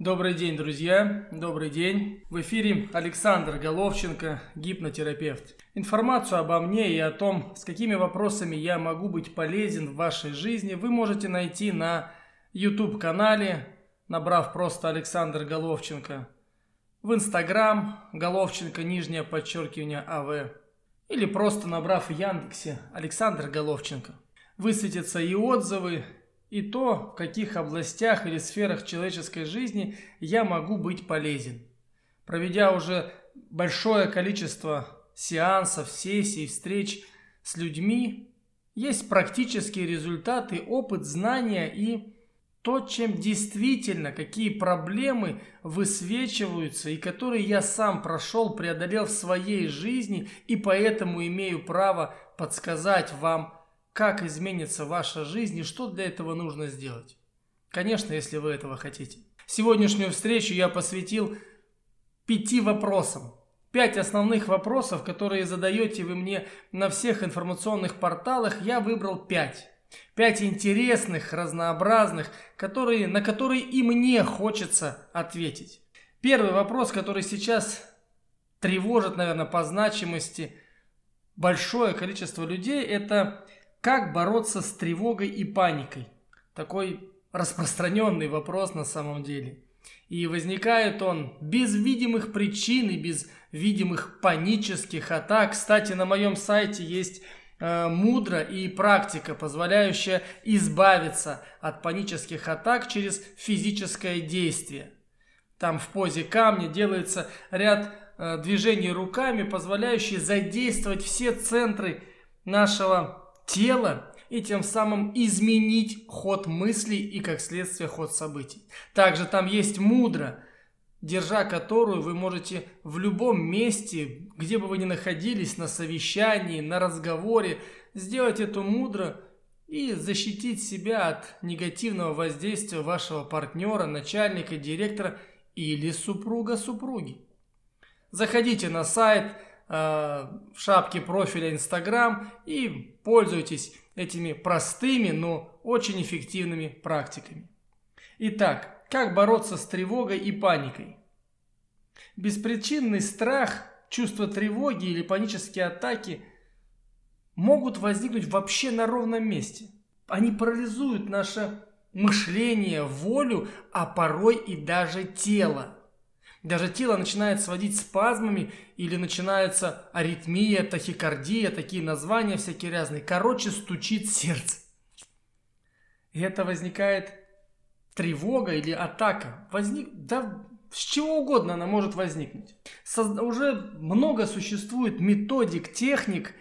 Добрый день, друзья. Добрый день. В эфире Александр Головченко, гипнотерапевт. Информацию обо мне и о том, с какими вопросами я могу быть полезен в вашей жизни, вы можете найти на YouTube-канале, набрав просто Александр Головченко, в Instagram Головченко, нижнее подчеркивание АВ, или просто набрав в Яндексе Александр Головченко. Высветятся и отзывы, и то, в каких областях или сферах человеческой жизни я могу быть полезен. Проведя уже большое количество сеансов, сессий, встреч с людьми, есть практические результаты, опыт, знания и то, чем действительно, какие проблемы высвечиваются и которые я сам прошел, преодолел в своей жизни и поэтому имею право подсказать вам как изменится ваша жизнь и что для этого нужно сделать. Конечно, если вы этого хотите. Сегодняшнюю встречу я посвятил пяти вопросам. Пять основных вопросов, которые задаете вы мне на всех информационных порталах, я выбрал пять. Пять интересных, разнообразных, которые, на которые и мне хочется ответить. Первый вопрос, который сейчас тревожит, наверное, по значимости большое количество людей, это как бороться с тревогой и паникой? Такой распространенный вопрос на самом деле. И возникает он без видимых причин и без видимых панических атак. Кстати, на моем сайте есть э, мудро и практика, позволяющая избавиться от панических атак через физическое действие. Там в позе камня делается ряд э, движений руками, позволяющие задействовать все центры нашего тело и тем самым изменить ход мыслей и как следствие ход событий. Также там есть мудро, держа которую вы можете в любом месте, где бы вы ни находились, на совещании, на разговоре, сделать эту мудро и защитить себя от негативного воздействия вашего партнера, начальника, директора или супруга-супруги. Заходите на сайт в шапке профиля Instagram и пользуйтесь этими простыми, но очень эффективными практиками. Итак, как бороться с тревогой и паникой? Беспричинный страх, чувство тревоги или панические атаки могут возникнуть вообще на ровном месте. Они парализуют наше мышление, волю, а порой и даже тело. Даже тело начинает сводить спазмами или начинается аритмия, тахикардия, такие названия всякие разные. Короче, стучит сердце. И это возникает тревога или атака. Возник, да с чего угодно она может возникнуть. Созда, уже много существует методик, техник,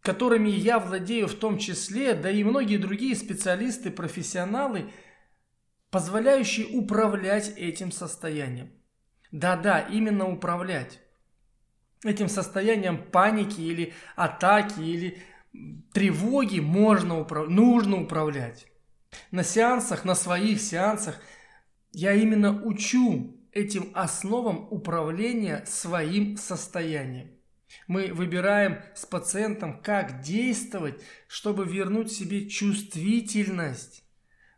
которыми я владею в том числе, да и многие другие специалисты, профессионалы, позволяющие управлять этим состоянием. Да-да, именно управлять. Этим состоянием паники или атаки или тревоги можно управлять, нужно управлять. На сеансах, на своих сеансах я именно учу этим основам управления своим состоянием. Мы выбираем с пациентом, как действовать, чтобы вернуть себе чувствительность,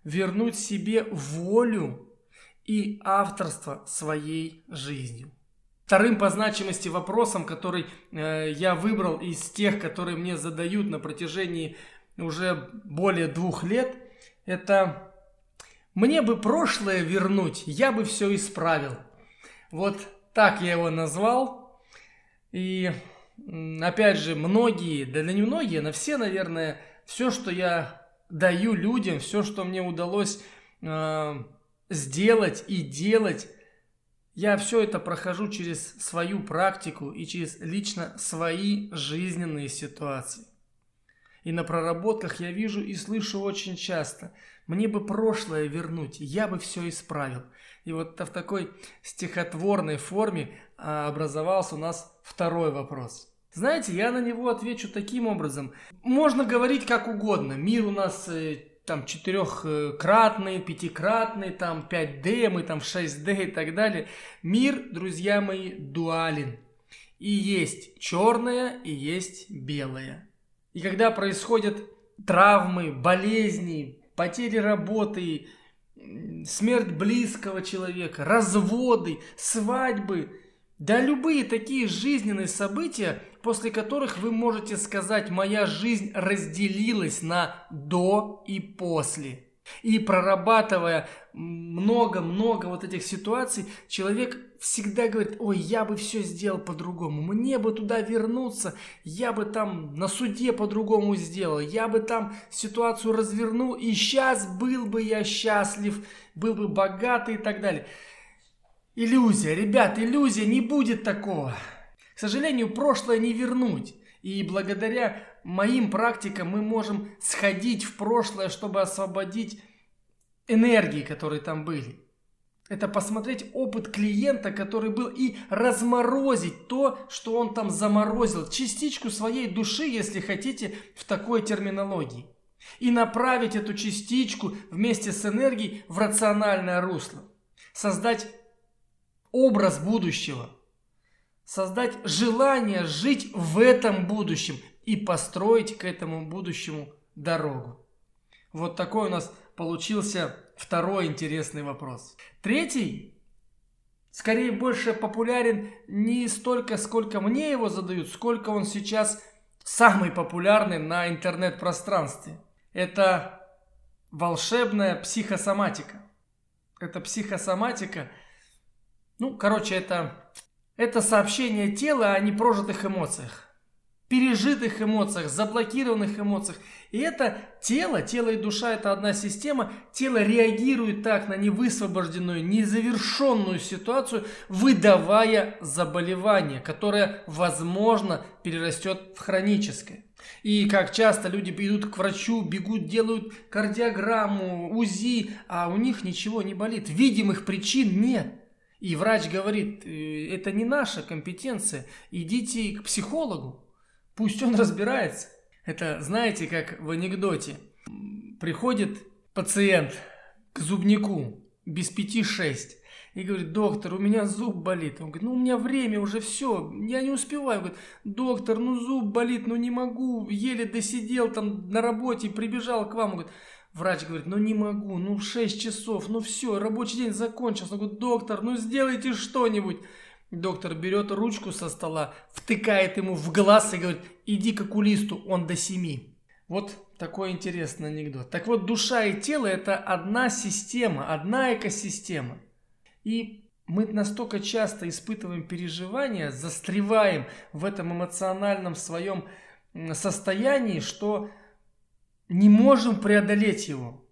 вернуть себе волю, и авторство своей жизнью. Вторым по значимости вопросом, который э, я выбрал из тех, которые мне задают на протяжении уже более двух лет, это «Мне бы прошлое вернуть, я бы все исправил». Вот так я его назвал. И опять же, многие, да не многие, но все, наверное, все, что я даю людям, все, что мне удалось э, сделать и делать. Я все это прохожу через свою практику и через лично свои жизненные ситуации. И на проработках я вижу и слышу очень часто, мне бы прошлое вернуть, я бы все исправил. И вот в такой стихотворной форме а, образовался у нас второй вопрос. Знаете, я на него отвечу таким образом. Можно говорить как угодно. Мир у нас э, там четырехкратный, пятикратный, там 5D, мы там 6D и так далее. Мир, друзья мои, дуален. И есть черное, и есть белое. И когда происходят травмы, болезни, потери работы, смерть близкого человека, разводы, свадьбы, да любые такие жизненные события, после которых вы можете сказать, моя жизнь разделилась на до и после. И прорабатывая много-много вот этих ситуаций, человек всегда говорит, ой, я бы все сделал по-другому, мне бы туда вернуться, я бы там на суде по-другому сделал, я бы там ситуацию развернул, и сейчас был бы я счастлив, был бы богатый и так далее. Иллюзия, ребят, иллюзия, не будет такого. К сожалению, прошлое не вернуть. И благодаря моим практикам мы можем сходить в прошлое, чтобы освободить энергии, которые там были. Это посмотреть опыт клиента, который был, и разморозить то, что он там заморозил, частичку своей души, если хотите, в такой терминологии. И направить эту частичку вместе с энергией в рациональное русло. Создать образ будущего. Создать желание жить в этом будущем и построить к этому будущему дорогу. Вот такой у нас получился второй интересный вопрос. Третий, скорее больше популярен не столько, сколько мне его задают, сколько он сейчас самый популярный на интернет-пространстве. Это волшебная психосоматика. Это психосоматика, ну, короче, это, это сообщение тела о непрожитых эмоциях пережитых эмоциях, заблокированных эмоциях. И это тело, тело и душа это одна система, тело реагирует так на невысвобожденную, незавершенную ситуацию, выдавая заболевание, которое, возможно, перерастет в хроническое. И как часто люди идут к врачу, бегут, делают кардиограмму, УЗИ, а у них ничего не болит. Видимых причин нет. И врач говорит, «Э, это не наша компетенция, идите к психологу. Пусть он разбирается. Это, знаете, как в анекдоте. Приходит пациент к зубнику без пяти шесть и говорит, доктор, у меня зуб болит. Он говорит, ну у меня время уже все, я не успеваю. Он говорит, доктор, ну зуб болит, ну не могу, еле досидел там на работе, прибежал к вам. Он говорит, Врач говорит, ну не могу, ну 6 часов, ну все, рабочий день закончился. Он говорит, доктор, ну сделайте что-нибудь. Доктор берет ручку со стола, втыкает ему в глаз и говорит, иди к окулисту, он до семи. Вот такой интересный анекдот. Так вот, душа и тело это одна система, одна экосистема. И мы настолько часто испытываем переживания, застреваем в этом эмоциональном своем состоянии, что не можем преодолеть его.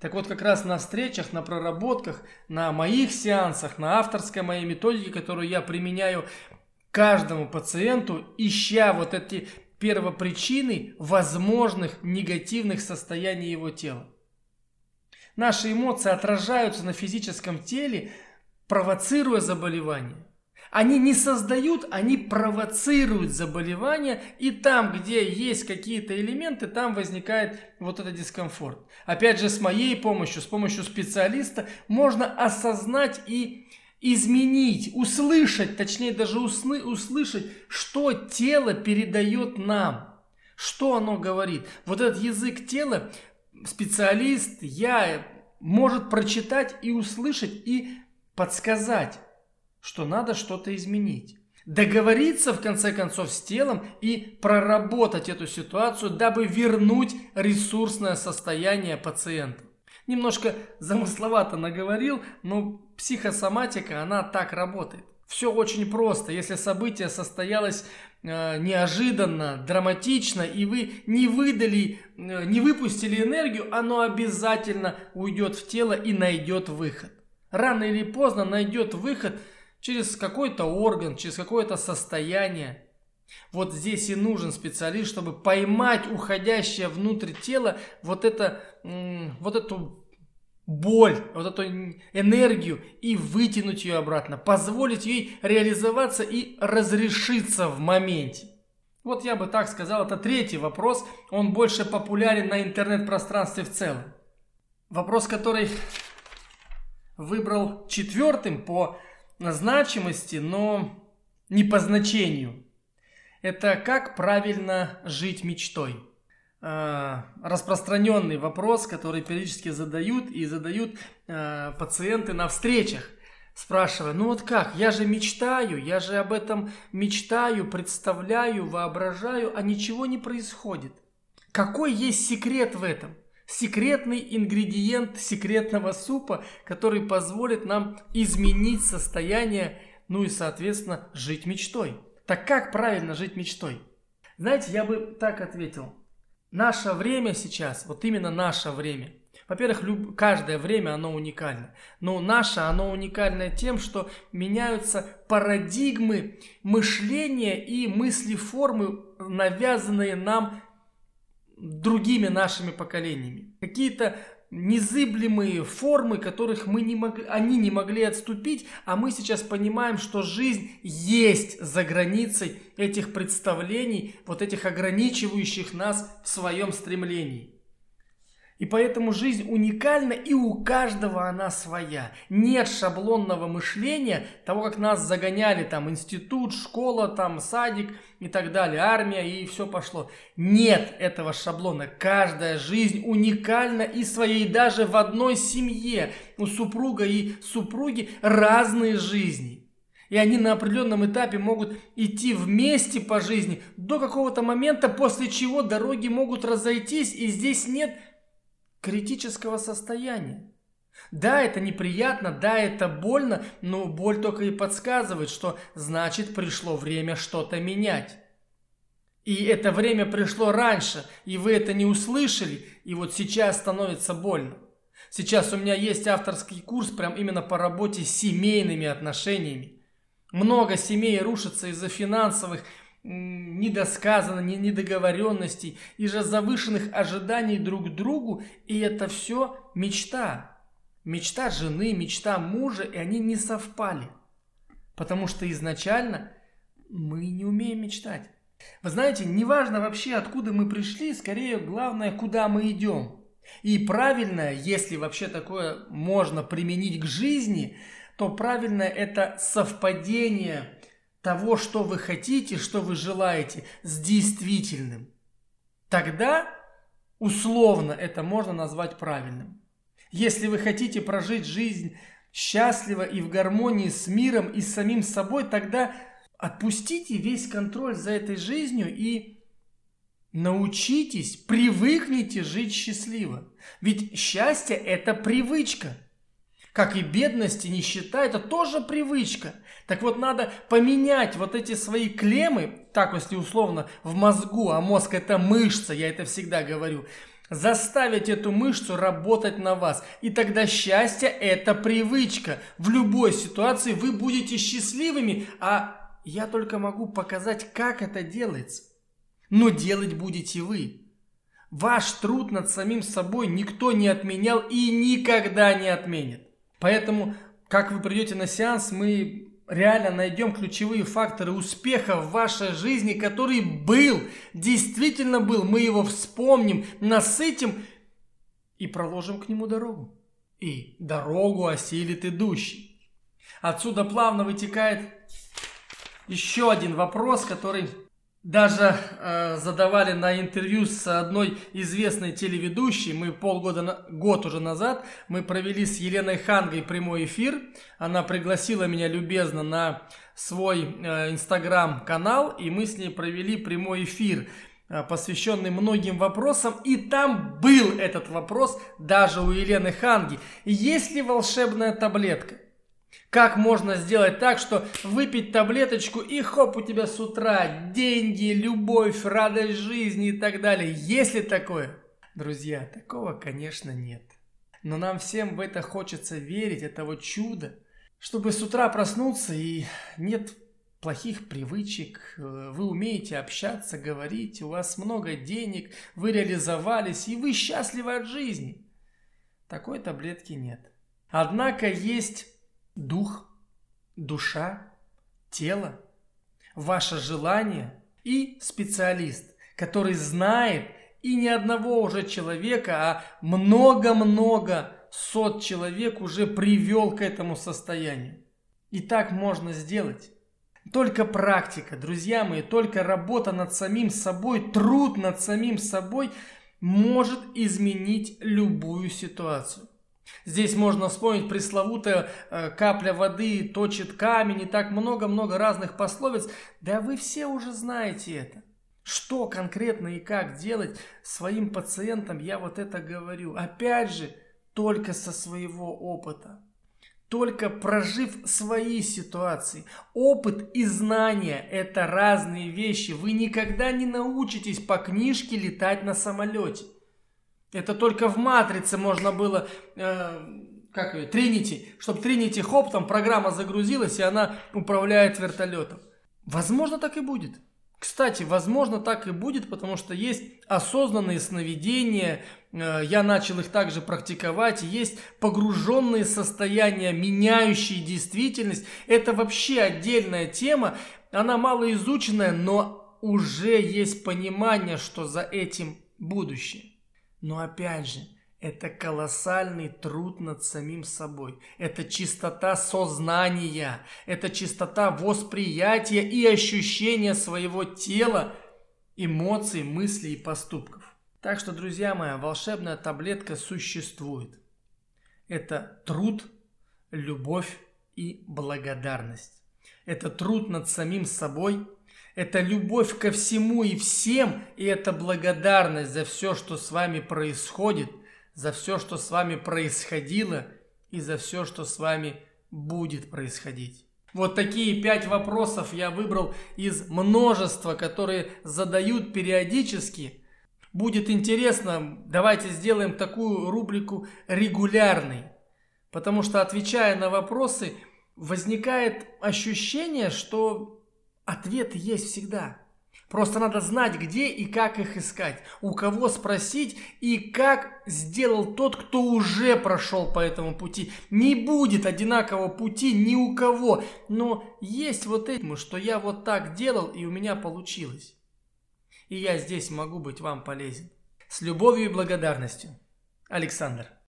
Так вот, как раз на встречах, на проработках, на моих сеансах, на авторской моей методике, которую я применяю каждому пациенту, ища вот эти первопричины возможных негативных состояний его тела. Наши эмоции отражаются на физическом теле, провоцируя заболевание. Они не создают, они провоцируют заболевание, и там, где есть какие-то элементы, там возникает вот этот дискомфорт. Опять же, с моей помощью, с помощью специалиста можно осознать и изменить, услышать, точнее даже усны, услышать, что тело передает нам, что оно говорит. Вот этот язык тела специалист, я, может прочитать и услышать и подсказать что надо что-то изменить. Договориться, в конце концов, с телом и проработать эту ситуацию, дабы вернуть ресурсное состояние пациента. Немножко замысловато наговорил, но психосоматика, она так работает. Все очень просто. Если событие состоялось э, неожиданно, драматично, и вы не выдали, э, не выпустили энергию, оно обязательно уйдет в тело и найдет выход. Рано или поздно найдет выход – через какой-то орган, через какое-то состояние. Вот здесь и нужен специалист, чтобы поймать уходящее внутрь тела вот, это, вот эту боль, вот эту энергию и вытянуть ее обратно, позволить ей реализоваться и разрешиться в моменте. Вот я бы так сказал, это третий вопрос, он больше популярен на интернет-пространстве в целом. Вопрос, который выбрал четвертым по значимости, но не по значению. Это как правильно жить мечтой. э, распространенный вопрос, который периодически задают и задают э, пациенты на встречах спрашивая, ну вот как, я же мечтаю, я же об этом мечтаю, представляю, воображаю, а ничего не происходит. Какой есть секрет в этом? Секретный ингредиент секретного супа, который позволит нам изменить состояние, ну и, соответственно, жить мечтой. Так как правильно жить мечтой? Знаете, я бы так ответил. Наше время сейчас, вот именно наше время – во-первых, люб... каждое время оно уникально. Но наше оно уникальное тем, что меняются парадигмы мышления и мыслеформы, навязанные нам другими нашими поколениями. Какие-то незыблемые формы, которых мы не могли, они не могли отступить, а мы сейчас понимаем, что жизнь есть за границей этих представлений, вот этих ограничивающих нас в своем стремлении. И поэтому жизнь уникальна, и у каждого она своя. Нет шаблонного мышления, того, как нас загоняли, там, институт, школа, там, садик и так далее, армия, и все пошло. Нет этого шаблона. Каждая жизнь уникальна и своей. Даже в одной семье у супруга и супруги разные жизни. И они на определенном этапе могут идти вместе по жизни до какого-то момента, после чего дороги могут разойтись, и здесь нет критического состояния. Да, это неприятно, да, это больно, но боль только и подсказывает, что значит пришло время что-то менять. И это время пришло раньше, и вы это не услышали, и вот сейчас становится больно. Сейчас у меня есть авторский курс прям именно по работе с семейными отношениями. Много семей рушится из-за финансовых недосказанно, недоговоренностей и же завышенных ожиданий друг к другу, и это все мечта. Мечта жены, мечта мужа, и они не совпали. Потому что изначально мы не умеем мечтать. Вы знаете, неважно вообще, откуда мы пришли, скорее главное, куда мы идем. И правильно, если вообще такое можно применить к жизни, то правильно это совпадение того, что вы хотите, что вы желаете, с действительным. Тогда условно это можно назвать правильным. Если вы хотите прожить жизнь счастливо и в гармонии с миром и с самим собой, тогда отпустите весь контроль за этой жизнью и научитесь, привыкните жить счастливо. Ведь счастье – это привычка – как и бедность и нищета, это тоже привычка. Так вот, надо поменять вот эти свои клеммы, так если условно, в мозгу, а мозг это мышца, я это всегда говорю, заставить эту мышцу работать на вас. И тогда счастье – это привычка. В любой ситуации вы будете счастливыми, а я только могу показать, как это делается. Но делать будете вы. Ваш труд над самим собой никто не отменял и никогда не отменит. Поэтому, как вы придете на сеанс, мы реально найдем ключевые факторы успеха в вашей жизни, который был, действительно был. Мы его вспомним, насытим и проложим к нему дорогу. И дорогу осилит идущий. Отсюда плавно вытекает еще один вопрос, который даже э, задавали на интервью с одной известной телеведущей. Мы полгода, год уже назад, мы провели с Еленой Хангой прямой эфир. Она пригласила меня любезно на свой э, инстаграм-канал, и мы с ней провели прямой эфир э, посвященный многим вопросам, и там был этот вопрос даже у Елены Ханги. Есть ли волшебная таблетка? Как можно сделать так, что выпить таблеточку и хоп, у тебя с утра деньги, любовь, радость жизни и так далее. Есть ли такое? Друзья, такого, конечно, нет. Но нам всем в это хочется верить, это вот чудо. Чтобы с утра проснуться и нет плохих привычек, вы умеете общаться, говорить, у вас много денег, вы реализовались и вы счастливы от жизни. Такой таблетки нет. Однако есть дух, душа, тело, ваше желание и специалист, который знает и не одного уже человека, а много-много сот человек уже привел к этому состоянию. И так можно сделать. Только практика, друзья мои, только работа над самим собой, труд над самим собой может изменить любую ситуацию. Здесь можно вспомнить пресловутая э, капля воды точит камень и так много-много разных пословиц. Да вы все уже знаете это. Что конкретно и как делать своим пациентам, я вот это говорю. Опять же, только со своего опыта. Только прожив свои ситуации. Опыт и знания – это разные вещи. Вы никогда не научитесь по книжке летать на самолете. Это только в «Матрице» можно было, э, как ее, Тринити, чтобы Тринити хоп, там программа загрузилась, и она управляет вертолетом. Возможно, так и будет. Кстати, возможно, так и будет, потому что есть осознанные сновидения, э, я начал их также практиковать, есть погруженные состояния, меняющие действительность. Это вообще отдельная тема, она малоизученная, но уже есть понимание, что за этим будущее. Но опять же, это колоссальный труд над самим собой. Это чистота сознания. Это чистота восприятия и ощущения своего тела, эмоций, мыслей и поступков. Так что, друзья мои, волшебная таблетка существует. Это труд, любовь и благодарность. Это труд над самим собой – это любовь ко всему и всем, и это благодарность за все, что с вами происходит, за все, что с вами происходило, и за все, что с вами будет происходить. Вот такие пять вопросов я выбрал из множества, которые задают периодически. Будет интересно, давайте сделаем такую рубрику регулярной. Потому что отвечая на вопросы, возникает ощущение, что Ответы есть всегда. Просто надо знать, где и как их искать, у кого спросить и как сделал тот, кто уже прошел по этому пути. Не будет одинакового пути ни у кого, но есть вот этим, что я вот так делал и у меня получилось. И я здесь могу быть вам полезен. С любовью и благодарностью. Александр.